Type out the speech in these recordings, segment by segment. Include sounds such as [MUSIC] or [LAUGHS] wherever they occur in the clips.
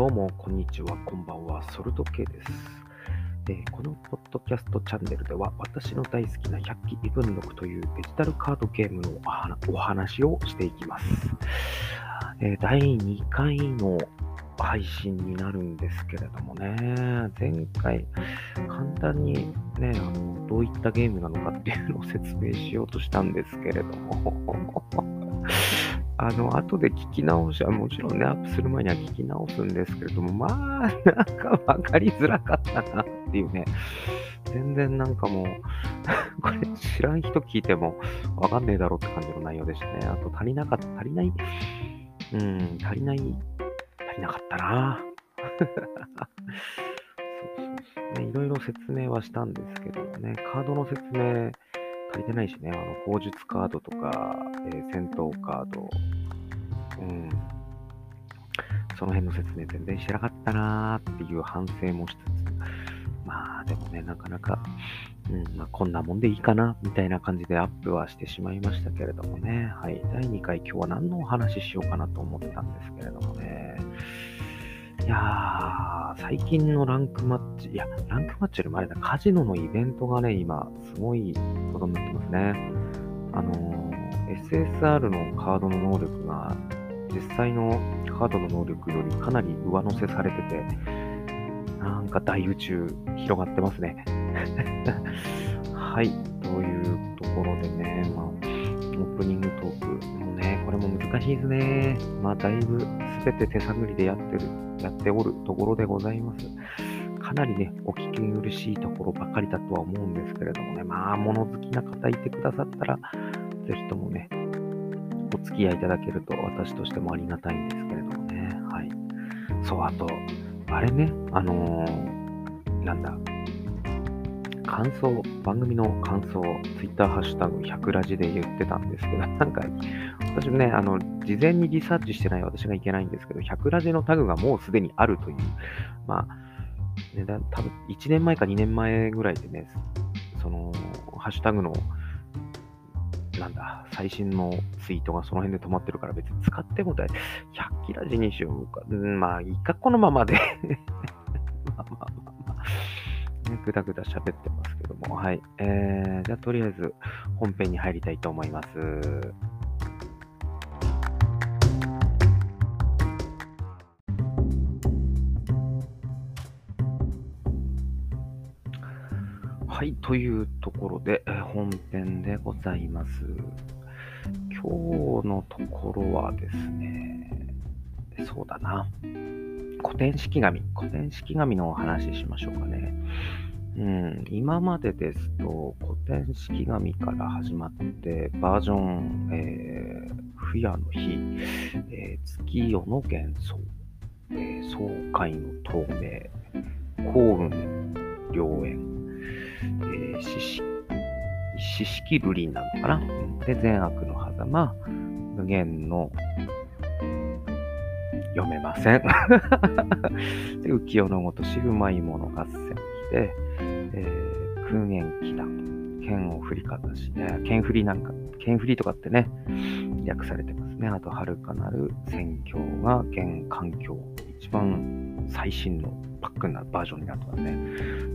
どうも、こんにちは、こんばんは、ソルト K です。えーこのポッドキャストチャンネルでは、私の大好きな100機異文録というデジタルカードゲームのお話お話をしていきます。えー第2回の配信になるんですけれどもね、前回、簡単にね、あのどういったゲームなのかっていうのを説明しようとしたんですけれども、あの、後で聞き直しは、もちろんね、アップする前には聞き直すんですけれども、まあ、[LAUGHS] なんか分かりづらかったなっていうね、全然なんかもう、[LAUGHS] これ知らん人聞いても分かんねえだろうって感じの内容でしたね。あと足りなかった、足りない、うん、足りない、足りなかったな [LAUGHS] そう。ね、いろいろ説明はしたんですけどね、カードの説明、足りてないしね、あの、砲術カードとか、えー戦闘カード、うん、その辺の説明全然してなかったなーっていう反省もしつつ、まあでもね、なかなか、うんまあ、こんなもんでいいかな、みたいな感じでアップはしてしまいましたけれどもね、はい、第2回今日は何のお話ししようかなと思ったんですけれどもね、いやー、最近のランクマッチ、いや、ランクマッチよりもあれだ、カジノのイベントがね、今、すごいことになってますね。あのー、SSR のカードの能力が、実際のカードの能力よりかなり上乗せされてて、なんか大宇宙広がってますね。[LAUGHS] はい、というところでね、まあ、オープニングトーク、もうね、これも難しいですね。まあ、だいぶすべて手探りでやってる、やっておるところでございます。かなりね、お聞き苦しいところばかりだとは思うんですけれどもね、まあ、物好きな方いてくださったら、ぜひともね、付き合いいただけると私としてもありがたいんですけれどもね。はい。そう、あと、あれね、あのーなんだ、感想、番組の感想、ツイッターハッシュタグ100ラジで言ってたんですけど、[LAUGHS] なんか、私もね、あの、事前にリサーチしてない私がいけないんですけど、100ラジのタグがもうすでにあるという、まあ、ね、だ多分1年前か2年前ぐらいでね、その、ハッシュタグの、なんだ、最新のツイートがその辺で止まってるから別に使っても大丈夫、100キラ字にしようか。うん、まあ、いいか、このままで。[LAUGHS] まあまあまあまあ。ね、ぐだぐだ喋ってますけども。はい。えー、じゃあとりあえず本編に入りたいと思います。はい、というところで、本編でございます。今日のところはですね、そうだな。古典式紙。古典式紙のお話ししましょうかね。うん、今までですと、古典式紙から始まって、バージョン、えー、不夜の日、えー月夜の幻想、えー爽快の透明、幸運四式瑠璃なのかな？うんで、善悪の狭間、無限の、読めません。[LAUGHS] で、浮世のごとし、うまいもの合戦で、えー、空言祈願、剣を振りかざし、ね、剣振りなんか、剣振りとかってね、訳されてますね。あと、遥かなる戦況が現環境、一番最新のパックなバージョンになったね。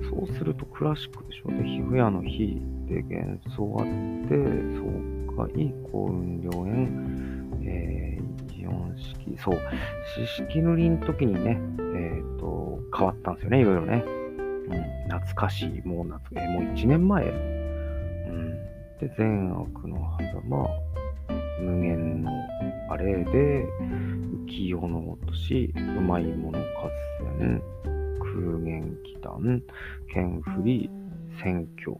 そうするとクラシックでしょ。で、皮膚屋の日で幻想あって、爽快、幸運良縁、えー、四式、そう、四式塗りの時にね、えっ、と、変わったんですよね、いろいろね。うん、懐かしい、もう懐か、えーもう1年前。うん。で、善悪の狭間、無限のあれで、浮世の落とし、うまいもの合戦、空言祈願、剣振り、選挙。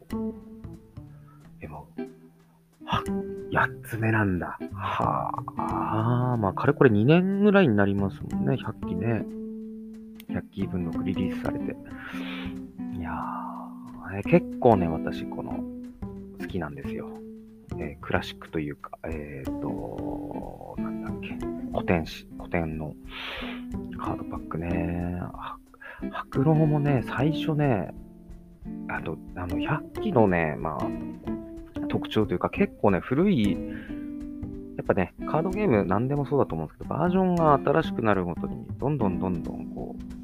でも、は、8つ目なんだ。はあ、あまあ、かれこれ2年ぐらいになりますもんね、100期ね。100期分のリリースされて。いやー、え結構ね、私、この、好きなんですよ。えークラシックというか、えっ、と、なんだっけ、古典し、古典のカードパックね。白狼もね、最初ね、あと、あの、100期のね、まあ、特徴というか、結構ね、古い、やっぱね、カードゲーム何でもそうだと思うんですけど、バージョンが新しくなるごとに、どんどんどんどん、こう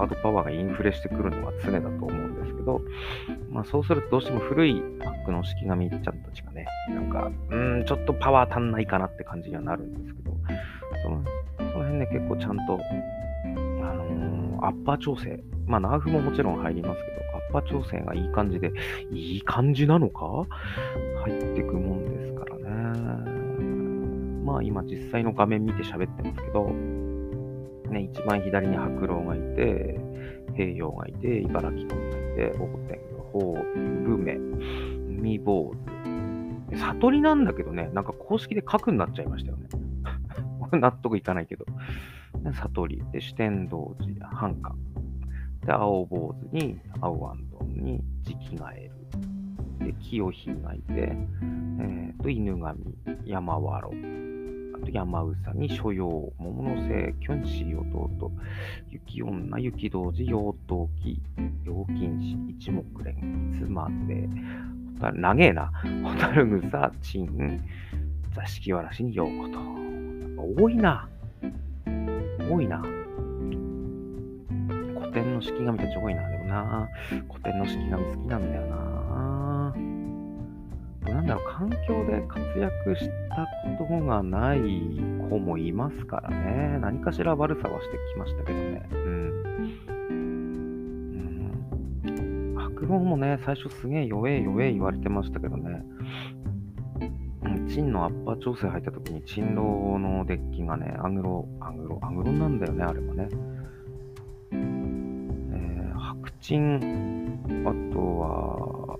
カードパワーがインフレしてくるのは常だと思うんですけど、まあそうするとどうしても古いパックの式神ちゃんたちがね、なんか、うーん、ちょっとパワー足んないかなって感じにはなるんですけど、そのその辺ね、結構ちゃんと、あのー、アッパー調整、まあナーフももちろん入りますけど、アッパー調整がいい感じで、いい感じなのか？入ってくもんですからね。まあ今実際の画面見て喋ってますけど、ね、一番左に白狼がいて、平洋がいて、茨城君がいて、大天狗、ホールメ、海坊主。悟りなんだけどね、なんか公式で核になっちゃいましたよね。[LAUGHS] 納得いかないけど。悟り。で、四天童寺、繁華。で、青坊主に、青アンドンに、磁気ガエル。で、清日がいて、えー、と、犬神、山和呂。あと、山うさぎ、所用、桃の瀬、キョンシー弟、雪女、雪童子、妖刀記、陽金氏、一目連、妻で、長えな。ホタル草、チン、座敷わらしにようこと。多いな。多いな。古典の式神たち多いな。でもな、古典の式神好きなんだよな。なんだろう、環境で活躍したことがない子もいますからね。何かしら悪さはしてきましたけどね。うん。うん。白狼もね、最初すげえ弱え弱え言われてましたけどね。チンのアッパー調整入った時に、チンローのデッキがね、アングロ、アングロ、アングロなんだよね、あれもね。えー、白チン、あとは、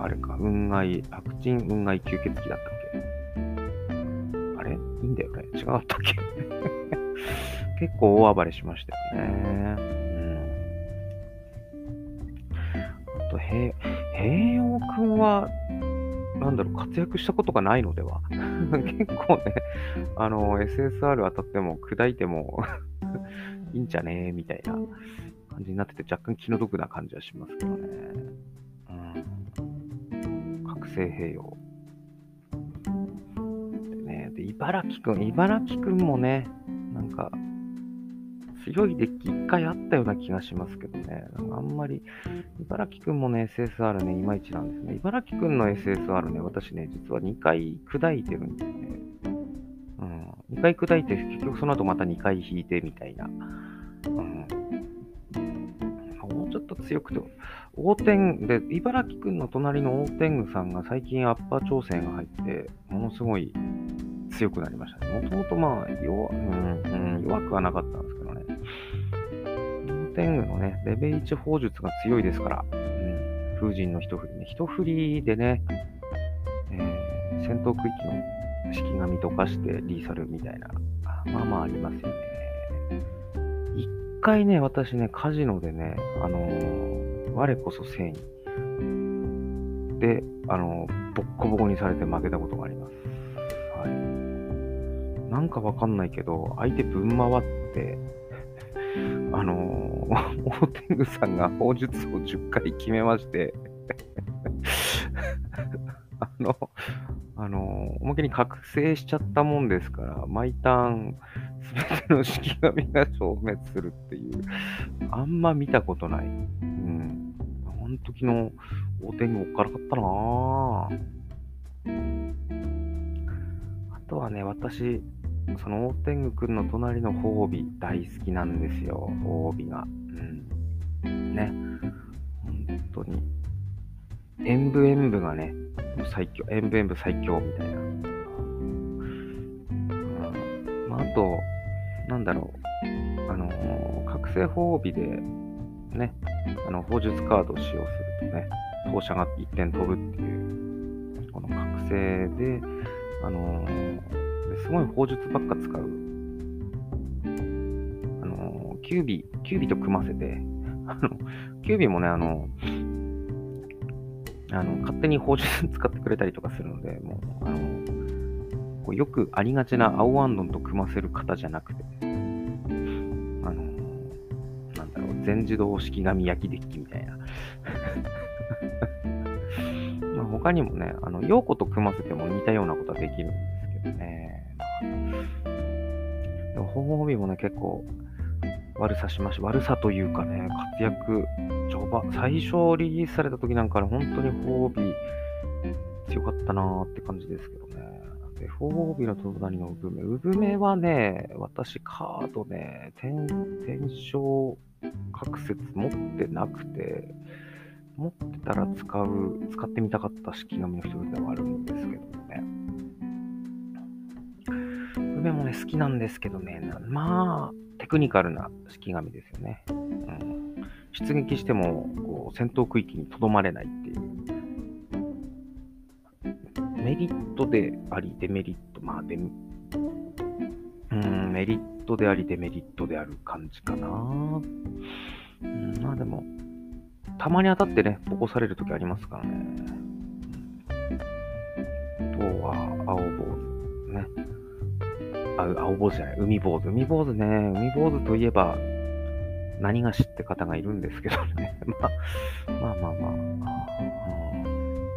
あれか、運外、白チン運外吸血鬼だったっけ？あれ？いいんだよね違かったっけ？[LAUGHS] 結構大暴れしましたよね。うん。あと、平、平洋くんは、なんだろう、活躍したことがないのでは？[LAUGHS] 結構ね、あの、SSR 当たっても砕いてもいいんじゃね？えみたいな感じになってて、若干気の毒な感じはしますけどね。うん。覚醒平洋。でね、で、茨城くん、茨城くんもね、なんか、強いデッキ一回あったような気がしますけどね。あんまり、茨城くんもね、SSR ね、いまいちなんですね。茨城くんの SSR ね、私ね、実は2回砕いてるんですね。うん。2回砕いて、結局その後また2回引いてみたいな。うん。もうちょっと強くて、大天、で、茨城くんの隣の大天狗さんが最近アッパー調整が入って、ものすごい強くなりましたね。もともとまあ弱、うん、うん、弱くはなかったんですけど、天狗のね、レベル1砲術が強いですから、うん、風神の一振りね、一振りでね、えー、戦闘区域の式神とかしてリーサルみたいな、まあまあありますよね。一回ね、私ね、カジノでね、あのー、我こそ正義で、あのー、ボッコボコにされて負けたことがあります。はい。なんかわかんないけど、相手ぶん回って、あのー、大天狗さんが砲術を10回決めまして [LAUGHS] あの、あのー、思いっきり覚醒しちゃったもんですから、毎ターン、すべての式神が消滅するっていう、あんま見たことない。うん。あの時の大天狗おっからかったなぁ。あとはね、私、その大天狗くんの隣の褒美大好きなんですよ、褒美が。うん。ね。本当に。演武演武がね、最強、演武演武最強みたいな。うん。まあ、あと、なんだろう。あのー、覚醒褒美で、ね、あの、砲術カードを使用するとね、投射が1点飛ぶっていう、この覚醒で、あのーすごい砲術ばっか使う。あの、キュービ、キュービと組ませて、[LAUGHS] あの、キュービもね、あの、あの、勝手に砲術使ってくれたりとかするので、もう、あの、こうよくありがちな青アンドンと組ませる方じゃなくて、あの、なんだろう、全自動式紙焼きデッキみたいな。[LAUGHS] まあ他にもね、あの、陽子と組ませても似たようなことはできるんですけどね。でも、ホームホビーもね、結構、悪さしました、悪さというかね、活躍、序盤、最初リリースされた時なんかね、本当に褒美強かったなーって感じですけどね。で、褒美の隣の産め。産めはね、私カードね、天、天正各説持ってなくて、持ってたら使う、使ってみたかった式紙の一つではあるんですけどもね。梅もね、好きなんですけどね、まあ、テクニカルな式紙ですよね。うん、出撃してもこう戦闘区域にとどまれないっていう。メリットであり、デメリット、まあデ、うん、メリットであり、デメリットである感じかな。うん、まあでも、たまに当たってね、起こされるときありますからね。あとは、青坊主ね。あ、青坊主じゃない、海坊主。海坊主ね、海坊主といえば、何が知って方がいるんですけどね。[LAUGHS] まあ、まあまあまあ、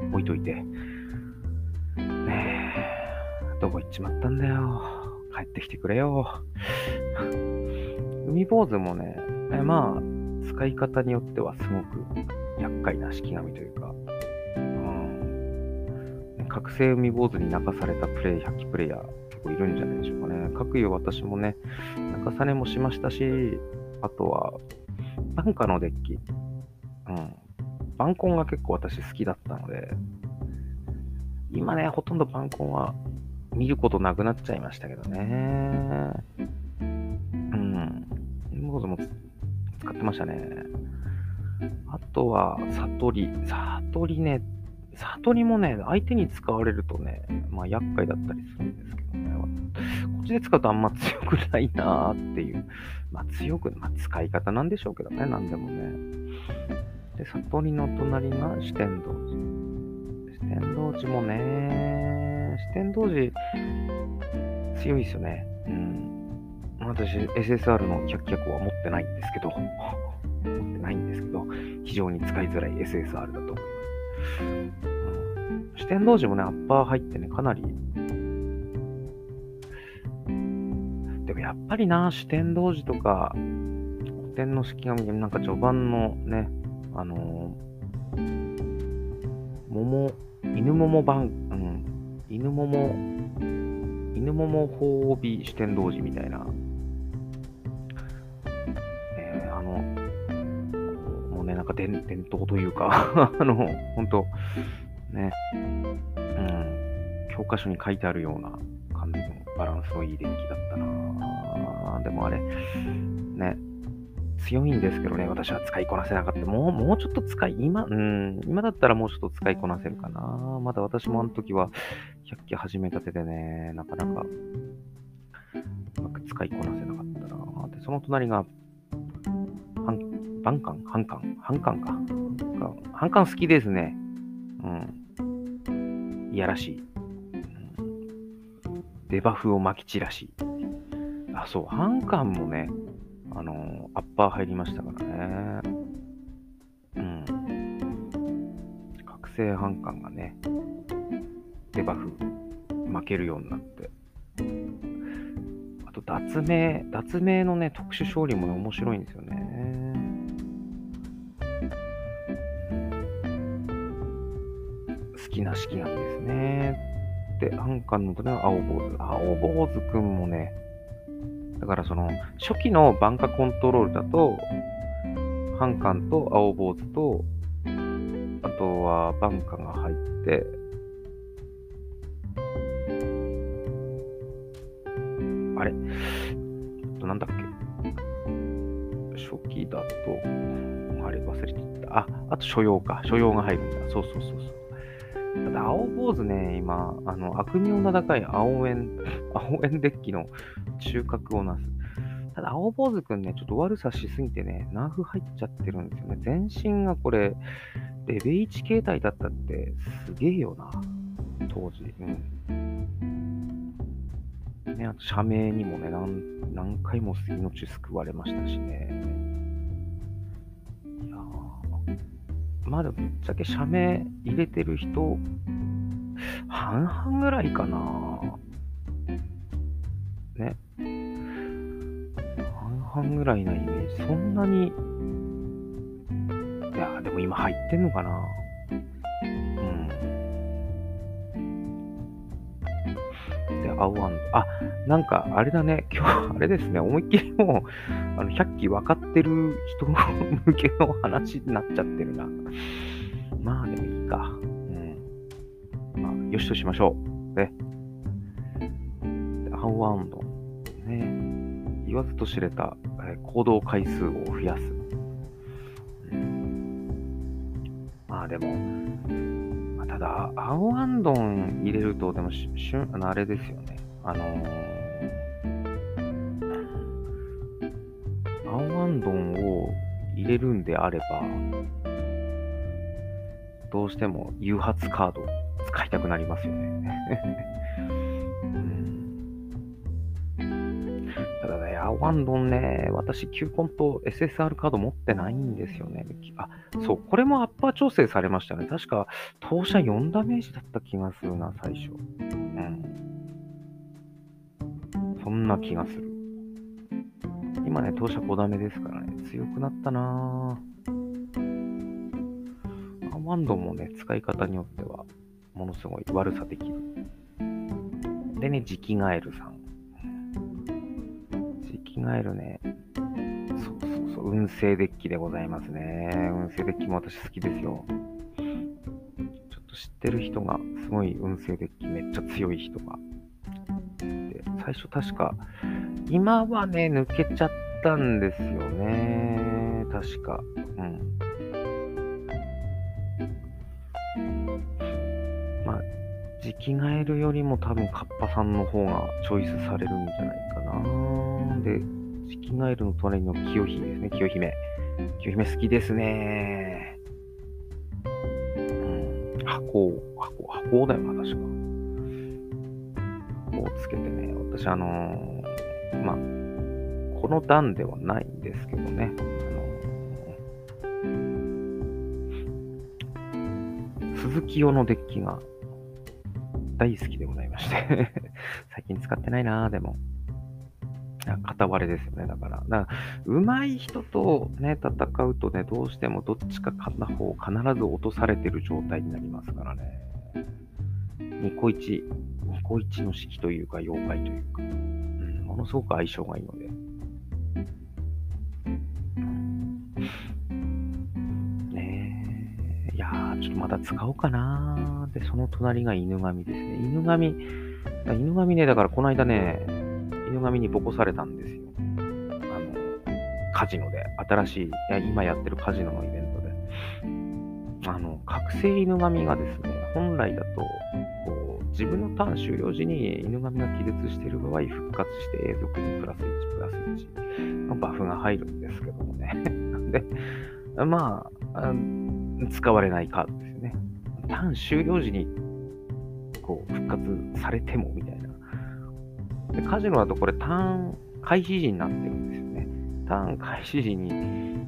うん、置いといて。ねえ、どこ行っちまったんだよ。帰ってきてくれよ。[LAUGHS] 海坊主もね、まあ、使い方によってはすごく厄介な式紙というか、覚醒海坊主に泣かされたプレイ、100プレイヤー、結構いるんじゃないでしょうかね。各有私もね、中さねもしましたし、あとは、バンカのデッキ。うん。バンコンが結構私好きだったので、今ね、ほとんどバンコンは見ることなくなっちゃいましたけどね。うん。モーズも使ってましたね。あとは、悟り。悟りね、悟りもね、相手に使われるとね、まあ厄介だったりするんですけどね。こっちで使うとあんま強くないなーっていう。まあ強く、まあ使い方なんでしょうけどね、なんでもね。で、悟りの隣が四天童寺。四天童寺もね、四天童寺強いですよね。うん。私、SSR の100脚は持ってないんですけど、[LAUGHS] 持ってないんですけど、非常に使いづらい SSR だと思います。四天王寺もね、アッパー入ってね、かなり。でもやっぱりな、四天王寺とか、古典の式紙、なんか序盤のね、あのー、桃、犬桃版、うん、犬桃、犬桃褒美四天王寺みたいな、ね、なんか伝伝統というか [LAUGHS] あの、本当ね、うん、教科書に書いてあるような感じのバランスのいいデッキだったなでもあれ、ね、強いんですけどね、私は使いこなせなかった。もう、もうちょっと使い、今、うん、今だったらもうちょっと使いこなせるかな。まだ私もあの時は、100機始めたてでね、なかなか、うまく使いこなせなかったなで、その隣が、バンカン？ハンカン？ハンカンか。ハンカン好きですね。うん。いやらしい。デバフを撒き散らし。あ、そう、ハンカンもね、あのー、アッパー入りましたからね。うん。覚醒ハンカンがね、デバフ負けるようになって。あと、脱名、脱名のね、特殊勝利もね、面白いんですよね。きな式なんですね。で、アンカンの隣は青坊主。青坊主くんもね、だからその、初期のバンカコントロールだと、ハンカンと青坊主と、あとはバンカが入って、あれ？となんだっけ？初期だと、あれ忘れちゃった。あ、あと所用か。所用が入るんだ。そうそうそうそう。ただ、青坊主ね、今、あの、悪名の高い青円、[LAUGHS] 青円デッキの中核をなす。ただ、青坊主くんね、ちょっと悪さしすぎてね、ナーフ入っちゃってるんですよね。全身がこれ、レベ1形態だったってすげえよな、当時。うん。ね、あと、社名にもね、何何回も命救われましたしね。いやまだぶっちゃけ社名入れてる人、半々ぐらいかな。ね。半半ぐらいなイメージ。そんなに、いや、でも今入ってんのかなうん。で、青ワンド。あ、なんか、あれだね。[LAUGHS] 今日、あれですね。思いっきりもう、あの、100期分かってる人向けの話になっちゃってるな。まあ、でも。よしとしましょう。ね。青ワンド。ね。言わずと知れた、え行動回数を増やす。うんまあでも、まあ、ただ、アンワンドン入れると、でもし、しゅあのあれですよね。あのー、青アンドンを入れるんであれば、どうしても誘発カード使いたくなりますよね。[LAUGHS] ただね、青アンドンね、私、球根と SSR カード持ってないんですよね。あ、そう、これもアッパー調整されましたね。確か、投射4ダメージだった気がするな、最初。うん。そんな気がする。今ね、投射5ダメですからね、強くなったなぁ。アワンドンもね、使い方によっては、ものすごい悪さできる。でね、磁気ガエルさん。磁気ガエルね、そうそうそう、運勢デッキでございますね。運勢デッキも私好きですよ。ちょっと知ってる人が、すごい運勢デッキめっちゃ強い人が。で、最初確か、今はね、抜けちゃったんですよね。確か。うん。磁気ガエルよりも多分カッパさんの方がチョイスされるんじゃないかな。で、磁気ガエルの隣の清姫ですね、清姫。清姫好きですね。うん、箱、箱、箱だよな、確か。箱をつけてね、私あのーまあ、この段ではないんですけどね、あのー鈴木用のデッキが大好きでございまして [LAUGHS] 最近使ってないな、でも。片割れですよね、だから。だから、上手い人とね、戦うとね、どうしてもどっちか片方必ず落とされてる状態になりますからね。ニコイチ、ニコイチの式というか、妖怪というか、うん、ものすごく相性がいいので。ちょっとまた使おうかなで、その隣が犬神ですね。犬神、犬神ね、だからこの間ね、犬神にボコされたんですよ。あの、カジノで、新しい、いや今やってるカジノのイベントで。あの、覚醒犬神がですね、本来だと、こう、自分のターン終了時に犬神が気絶している場合、復活して永続にプラス1、プラス1のバフが入るんですけどもね。な [LAUGHS] んで、まあ、あ使われないカードですよね。ターン終了時に、こう、復活されてもみたいな。でカジノだとこれターン開始時になってるんですよね。ターン開始時に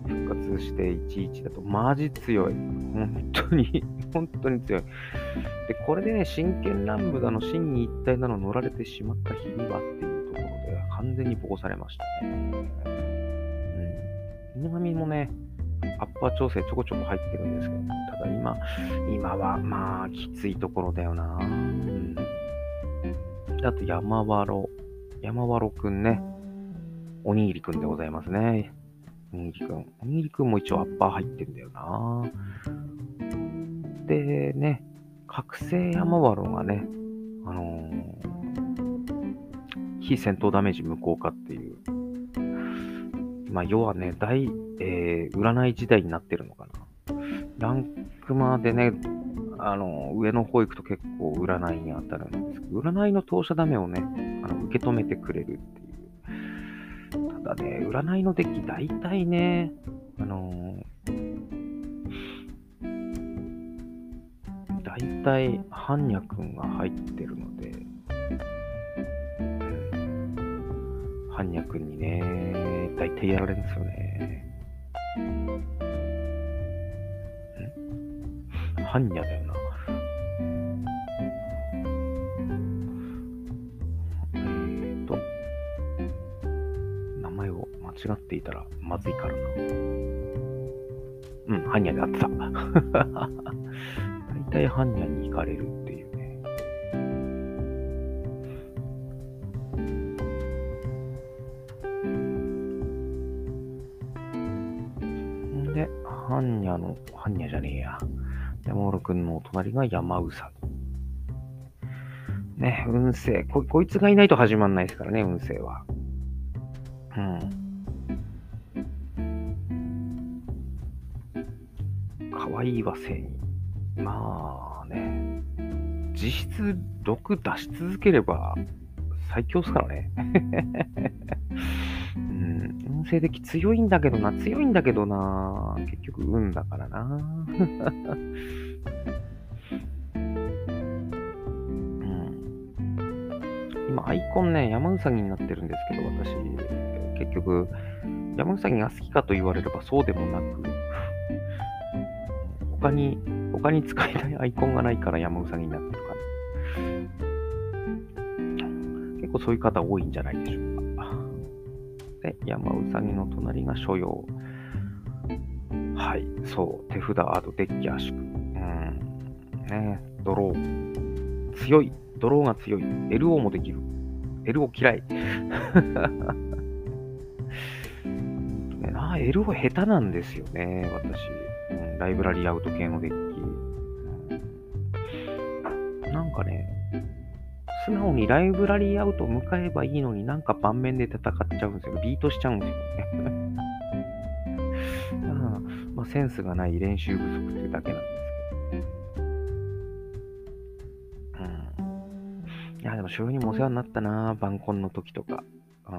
復活して11だとマジ強い。本当に、[LAUGHS] 本当に強い。で、これでね、真剣乱舞だの、真に一体なの乗られてしまった日にはっていうところで完全にボコされましたね。うん。犬神もね、アッパー調整ちょこちょこ入ってるんですけど、ただ今、今はまあきついところだよな。うん。あと山わろ。山わろくんね。おにぎりくんでございますね。おにぎりくん。おにぎりくんも一応アッパー入ってるんだよな。でね、覚醒山わろがね、あのー非戦闘ダメージ無効化っていう。まあ、要はね、大、えー占い時代になってるのかな。ランクマでね、あの、上の方行くと結構占いに当たるんですけど、占いの投射ダメをね、あの受け止めてくれるっていう。ただね、占いのデッキ大体ね、あのー、大体、般若くんが入ってるので、うん般若くんにね、大体やられるんですよね。ん？般若だよな。えーと、名前をまだ違っていたらまずいからな。うん、ハンニャであってた。[LAUGHS] 大体ハンニャに行かれるハンニャの、ハンニャじゃねえや。山室くんのお隣が山うさぎ。ね、運勢こ。こいつがいないと始まんないですからね、運勢は。うん。かわいいは正義。まあね、実質毒出し続ければ最強っすからね。うん、運勢的強いんだけどな、強いんだけどな、結局運だからな。うん、今、アイコンね、山うさぎになってるんですけど、私、結局、山うさぎが好きかと言われればそうでもなく、他に、他に使えないアイコンがないから山うさぎになってるか。結構そういう方多いんじゃないでしょうか。山うさぎの隣が所要。はい、そう、手札、あとデッキ圧縮。うん。ねドロー。強い。ドローが強い。LO もできる。LO 嫌い。[LAUGHS] ね、あ、LO 下手なんですよね、私。うん、ライブラリーアウト系のデッキ。なんかね、素直にライブラリーアウトを迎えばいいのになんか盤面で戦っちゃうんですよ。ビートしちゃうんですよね。[LAUGHS] まあ、センスがない練習不足っていうだけなんですけどね。うん。いや、でも、醤油にもお世話になったな、晩婚の時とか。う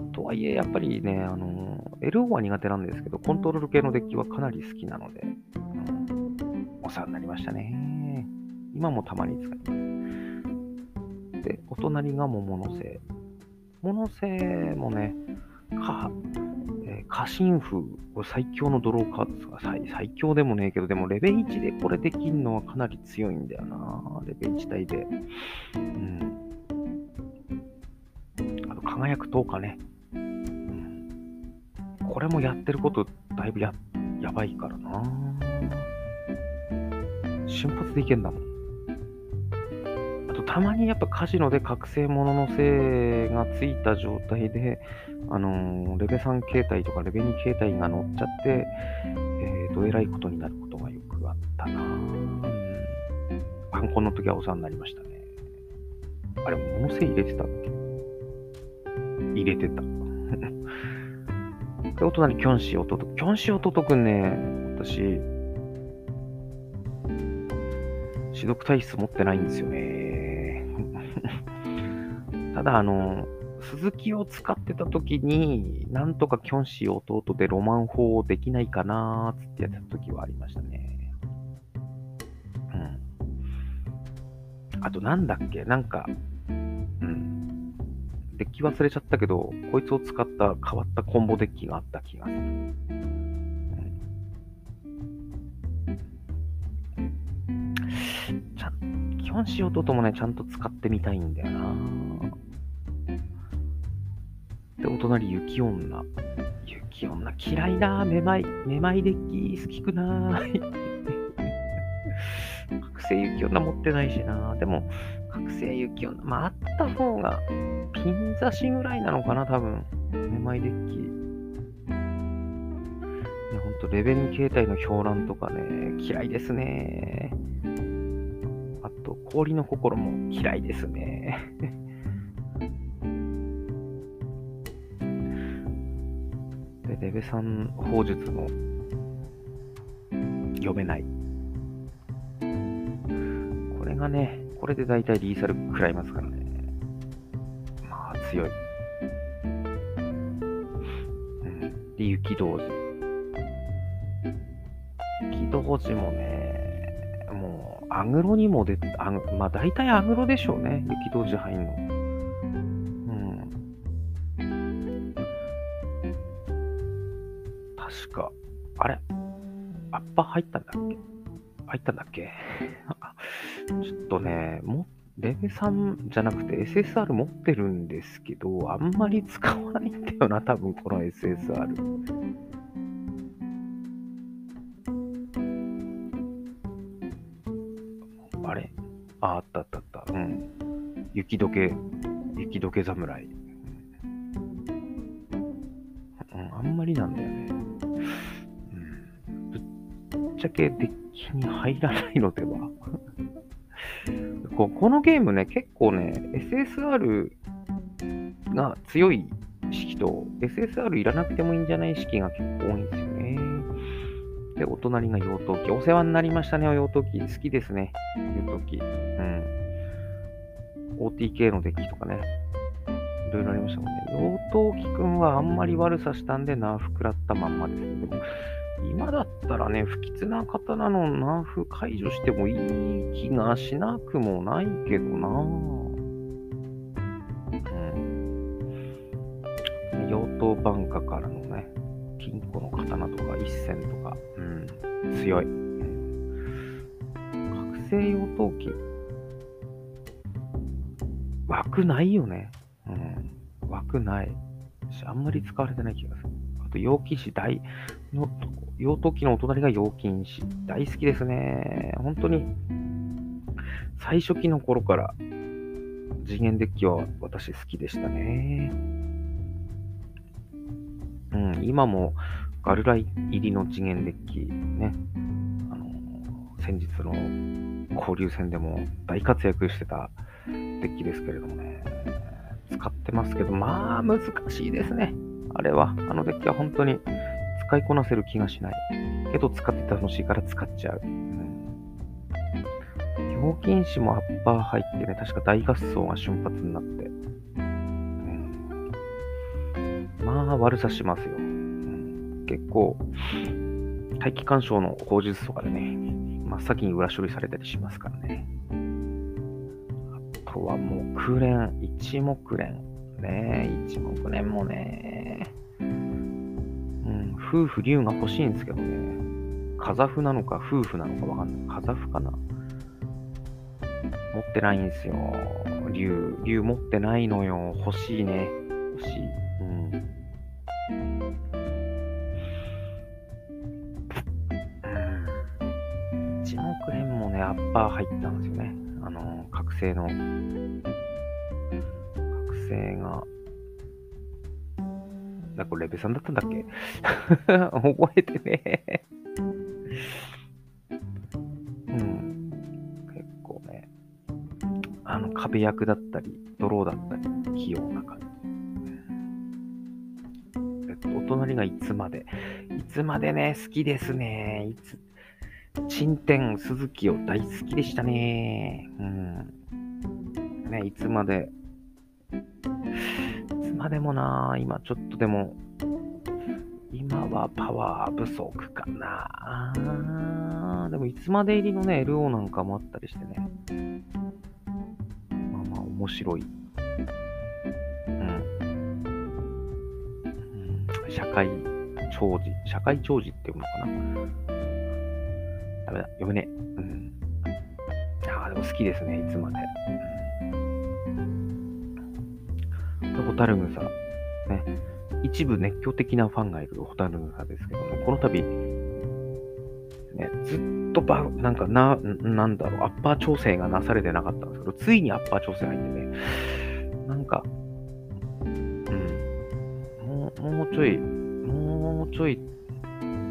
ん。とはいえ、やっぱりね、あの、LO は苦手なんですけど、コントロール系のデッキはかなり好きなので、うん、お世話になりましたね。今もたまに使います。で、お隣が桃のせい。桃のせいもね、か、えー、家臣風、これ最強のドローカードですが最、最強でもねえけど、でもレベル1でこれできんのはかなり強いんだよな。レベル1体で。うん。あと、輝く10日ね。これもやってることだいぶや、やばいからな。瞬発でいけんだもん。たまにやっぱカジノで覚醒物のせいがついた状態で、あのー、レベ3形態とかレベ2形態が乗っちゃって、えー、どえらいことになることがよくあったなぁ。パンコンの時はお世話になりましたね。あれ、物せい入れてたっけ？入れてた。[LAUGHS] で、お隣、キョンシー弟。キョンシー弟くんね、私、指読体質持ってないんですよね。[LAUGHS] ただ、あの、鈴木を使ってた時に、なんとかキョンシー弟でロマン法できないかなーつってやってた時はありましたね。うん。あとなんだっけ？なんか、うん。デッキ忘れちゃったけど、こいつを使った変わったコンボデッキがあった気がする。ゃん、キョンシー弟もね、ちゃんと使ってみたいんだよなで、お隣、雪女。雪女、嫌いだ。めまい。めまいデッキ好きくない。[LAUGHS] 覚醒雪女持ってないしな。でも、覚醒雪女、まあ、あった方が、ピン刺しぐらいなのかな、多分。めまいデッキ。ほんと、レベル形態の評覧とかね、嫌いですね。氷の心も嫌いですね。レベ3法術も読めない。これがね、これで大体リーサル食らいますからね。まあ強い。うん。で、雪同時。雪同時もね、もう、アグロにも出、あまあ大体アグロでしょうね。雪同時入んの。うん。確か、あれ？アッパ入ったんだっけ？入ったんだっけ？[LAUGHS] ちょっとね、も、レベ3じゃなくて SSR 持ってるんですけど、あんまり使わないんだよな、多分この SSR。あ、あったあったあった。うん。雪解け、雪解け侍。うん、あんまりなんだよね。うん。ぶっちゃけデッキに入らないのでは [LAUGHS] ここのゲームね、結構ね、SSR が強い式と、SSR いらなくてもいいんじゃない式が結構多いんですよね。で、お隣が養豚機。お世話になりましたね、養豚機。好きですね、養豚機。うん。OTK のデッキとかね。いろいろありましたもんね。養豚機くんはあんまり悪さしたんで、ナーフ食らったまんまです。でも、今だったらね、不吉な刀のナーフ解除してもいい気がしなくもないけどなう枠ないよね。うん、枠ない。あんまり使われてない気がする。あと、陽気師大の養豚期のお隣が陽金氏。大好きですね。本当に、最初期の頃から次元デッキは私好きでしたね。うん、今もガルライ入りの次元デッキね、あの先日の交流戦でも大活躍してたデッキですけれどもね、使ってますけど、まあ難しいですね。あれは、あのデッキは本当に使いこなせる気がしない。けど使って楽しいから使っちゃう。うん。表金紙もアッパー入ってね、確か大合奏が瞬発になって。まあ、悪さしますよ。結構、大気干渉の口述とかでね、真っ先に裏処理されたりしますからね。は木蓮、一木蓮。ね一木蓮もね、うん夫婦竜が欲しいんですけどね。風フなのか夫婦なのかわかんない。風フかな持ってないんですよ。竜。竜持ってないのよ。欲しいね。欲しい。うん。一目連もね、アッパー入ったんですよね。あの、覚醒の。覚醒がだこれレベさんだったんだっけ？[LAUGHS] 覚えてねうん。結構ね、あの、壁役だったり、ドローだったり、器用な感じ。えっと、お隣がいつまで？いつまでね、好きですね。いつ、新天鈴木を大好きでしたね。うん。ね、いつまでいつまでもな、今ちょっとでも、今はパワー不足かな。でもいつまで入りのね、LO なんかもあったりしてね。まあまあ面白い。うん。うん、社会長寿。社会長寿って読むのかな。ダメだ、読めねえ。うん。ああ、でも好きですね、いつまで。うんホタルグサ、ね、一部熱狂的なファンがいるホタルグサですけども、この度、ね、ずっとば、なんかな、なんだろう、アッパー調整がなされてなかったんですけど、ついにアッパー調整が入ってね、なんか、うん、もう、もうちょい、もうちょい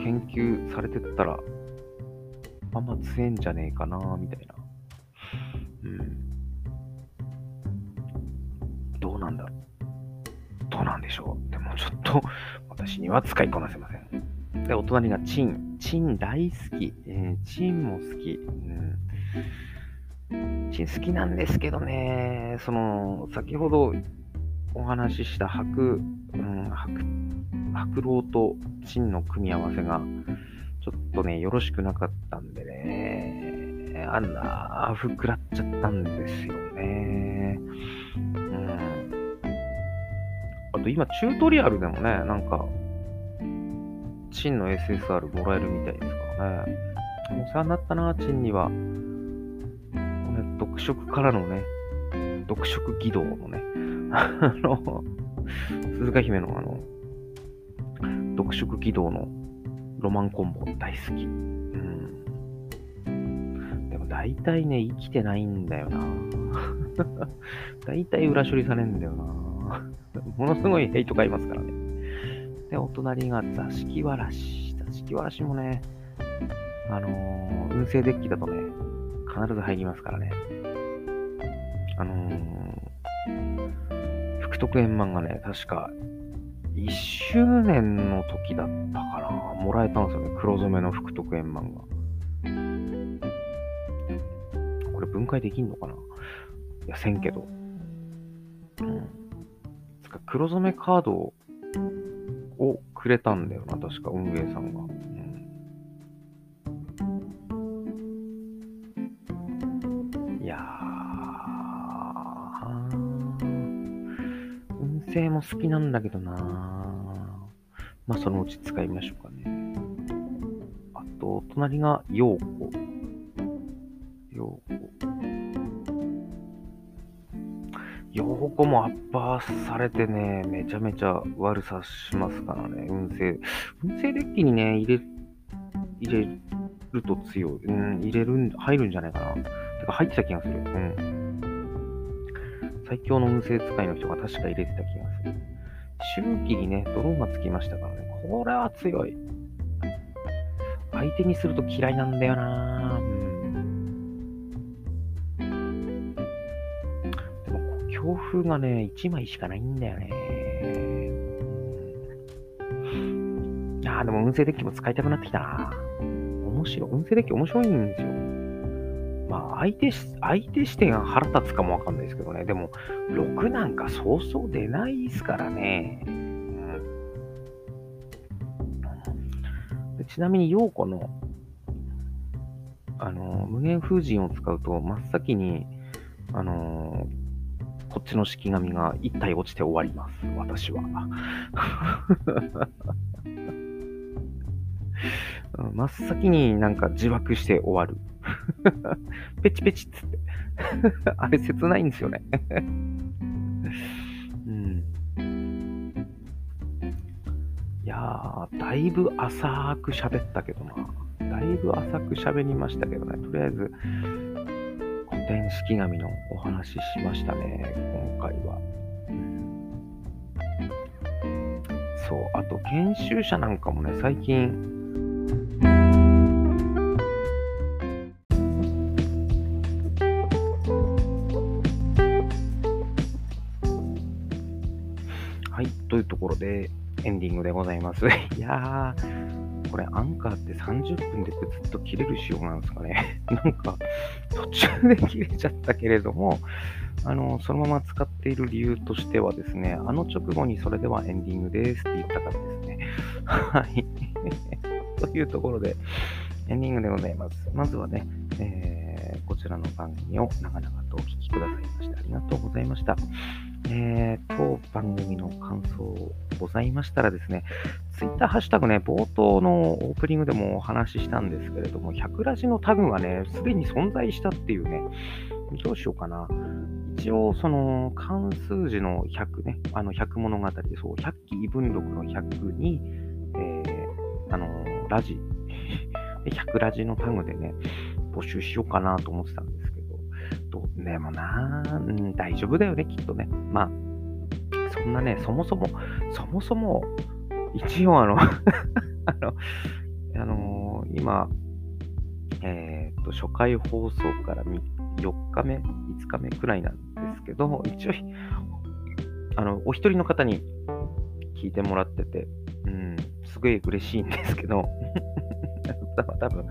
研究されてたら、あんま強えんじゃねえかな、みたいな。と私には使いこなせません。で、お隣がチン。チン大好き。えー、チンも好き。うん。チン好きなんですけどね、その、先ほどお話しした白、うん、白、白老とチンの組み合わせが、ちょっとね、よろしくなかったんでね、あんな、ふくらっちゃったんですよね。と今、チュートリアルでもね、なんか、チンの SSR もらえるみたいですからね。お世話になったな、チンには。ネット読色からのね、読色義堂のね、あの、鈴鹿姫のあの、読色義堂のロマンコンボ大好き。うん。でも大体ね、生きてないんだよな。[LAUGHS] 大体裏処理されんだよな。ものすごいヘイト買いますからね。で、お隣が座敷わらし。座敷わらしもね、あのー、運勢デッキだとね、必ず入りますからね。あのー、福徳円満がね、確か、1周年の時だったかな。もらえたんですよね。黒染めの福徳円満が。これ分解できんのかないや、せんけど。黒染めカードをくれたんだよな、確か運営さんが。いや、運勢も好きなんだけどなまあ、そのうち使いましょうかね。あと、隣が陽子。陽子もアッパーされてね、めちゃめちゃ悪さしますからね、運勢。運勢デッキにね、入れ、入れると強い。うん、入れる入るんじゃないかな。てか入ってた気がする。うん。最強の運勢使いの人が確か入れてた気がする。周期にね、ドローンがつきましたからね。これは強い。相手にすると嫌いなんだよなも、強風がね、1枚しかないんだよね。ああ、でも運勢デッキも使いたくなってきたな。面白い。運勢デッキ面白いんですよ。まあ、相手、相手視点が腹立つかもわかんないですけどね。でも、6なんかそうそう出ないですからね。うん、ちなみに、陽子の、あの、無限風神を使うと、真っ先に、あのこっちの式紙が一体落ちて終わります。私は。[LAUGHS] 真っ先になんか自爆して終わる。[LAUGHS] ペチペチっつって。[LAUGHS] あれ切ないんですよね。うん。いやー、だいぶ浅く喋ったけどな。だいぶ浅く喋りましたけどね。とりあえず、古典式紙のお話しましたね、今回は。そう、あと研修者なんかもね、最近、はいうところでエンディングでございます。[LAUGHS] いやー、これアンカーって30分でずっと切れる仕様なんですかね。[LAUGHS] なんか途中で切れちゃったけれども、あの、そのまま使っている理由としてはですね、あの直後にそれではエンディングですって言ったからですね。[LAUGHS] はい。[LAUGHS] というところで、エンディングでございます。まずはね、えー、こちらの番組を長々とお聴きくださいましてありがとうございました。えー、当番組の感想ございましたらですね、ツイッターハッシュタグね、冒頭のオープニングでもお話ししたんですけれども、100ラジのタグがね、すでに存在したっていうね、どうしようかな。一応、その、関数字の100ね、あの、100物語、そう、100期異文録の100に、えー、あの、ラジ、[LAUGHS] 100ラジのタグでね、募集しようかなと思ってたんですけど、どでもな、うん、大丈夫だよね、きっとね。まあ、そんなね、そもそも、そもそも、一応あの [LAUGHS] あの、あのー、今、えっ、と、初回放送から4日目、5日目くらいなんですけど、一応、あの、お一人の方に聞いてもらってて、うん、すごい嬉しいんですけど [LAUGHS] 多分、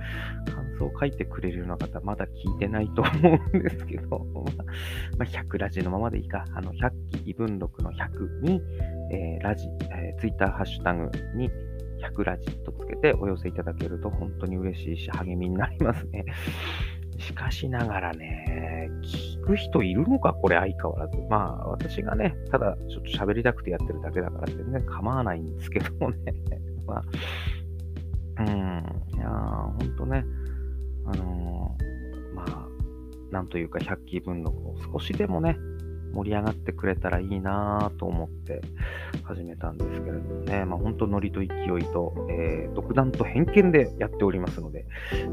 を書いてくれるような方、まだ聞いてないと思うんですけど、[LAUGHS] まあ、100ラジのままでいいか、あの、100期異文録の100に、えー、ラジ、えー、ツイッターハッシュタグに、100ラジとつけてお寄せいただけると本当に嬉しいし、励みになりますね。[LAUGHS] しかしながらね、聞く人いるのかこれ相変わらず。まあ、私がね、ただちょっと喋りたくてやってるだけだから全然構わないんですけどもね。[LAUGHS] まあ、うん、いやー、ほんとね、あのー、まあ、なんというか100期分の少しでもね、盛り上がってくれたらいいなと思って始めたんですけれどもね、まあ、本当ノリと勢いと、えー、独断と偏見でやっておりますので、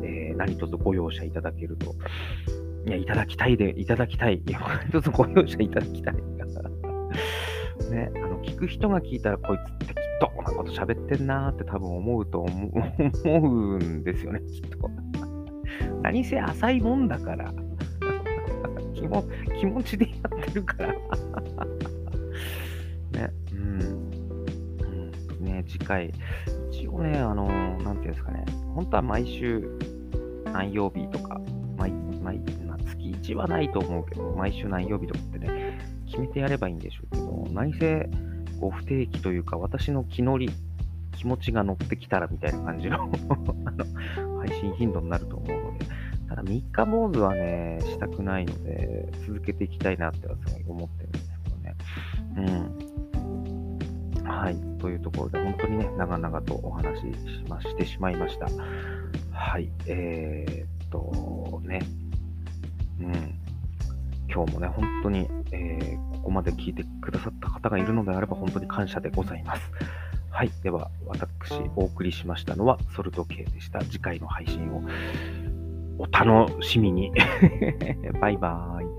えー、何卒ご容赦いただけると、いや、いただきたいで、いただきたい。いや、何卒ご容赦いただきたい。[LAUGHS] ね、あの、聞く人が聞いたら、こいつ適当なこと喋ってんなーって多分思うと思うんですよね、きっと。[LAUGHS] 何せ浅いもんだから。[LAUGHS] 気も気持ちでやってるから [LAUGHS] ね、うん。うん、ね、次回、一応ね、あの、なんていうんですかね、本当は毎週何曜日とか、毎、毎、ま、月1はないと思うけど、毎週何曜日とかってね、決めてやればいいんでしょうけど、何せ、こう、不定期というか、私の気乗り、気持ちが乗ってきたらみたいな感じの [LAUGHS] あの配信頻度になると思うので、ただ3日坊主はね、したくないので、続けていきたいなってはすごい思ってるんですけどね。うん。はい。というところで、本当にね、長々とお話ししましてしまいました。はい。えー、っと、ね。うん。今日もね、本当に、えー、ここまで聞いてくださった方がいるのであれば、本当に感謝でございます。はい。では、私、お送りしましたのは、ソルト系でした。次回の配信をお楽しみに。[LAUGHS] バイバーイ。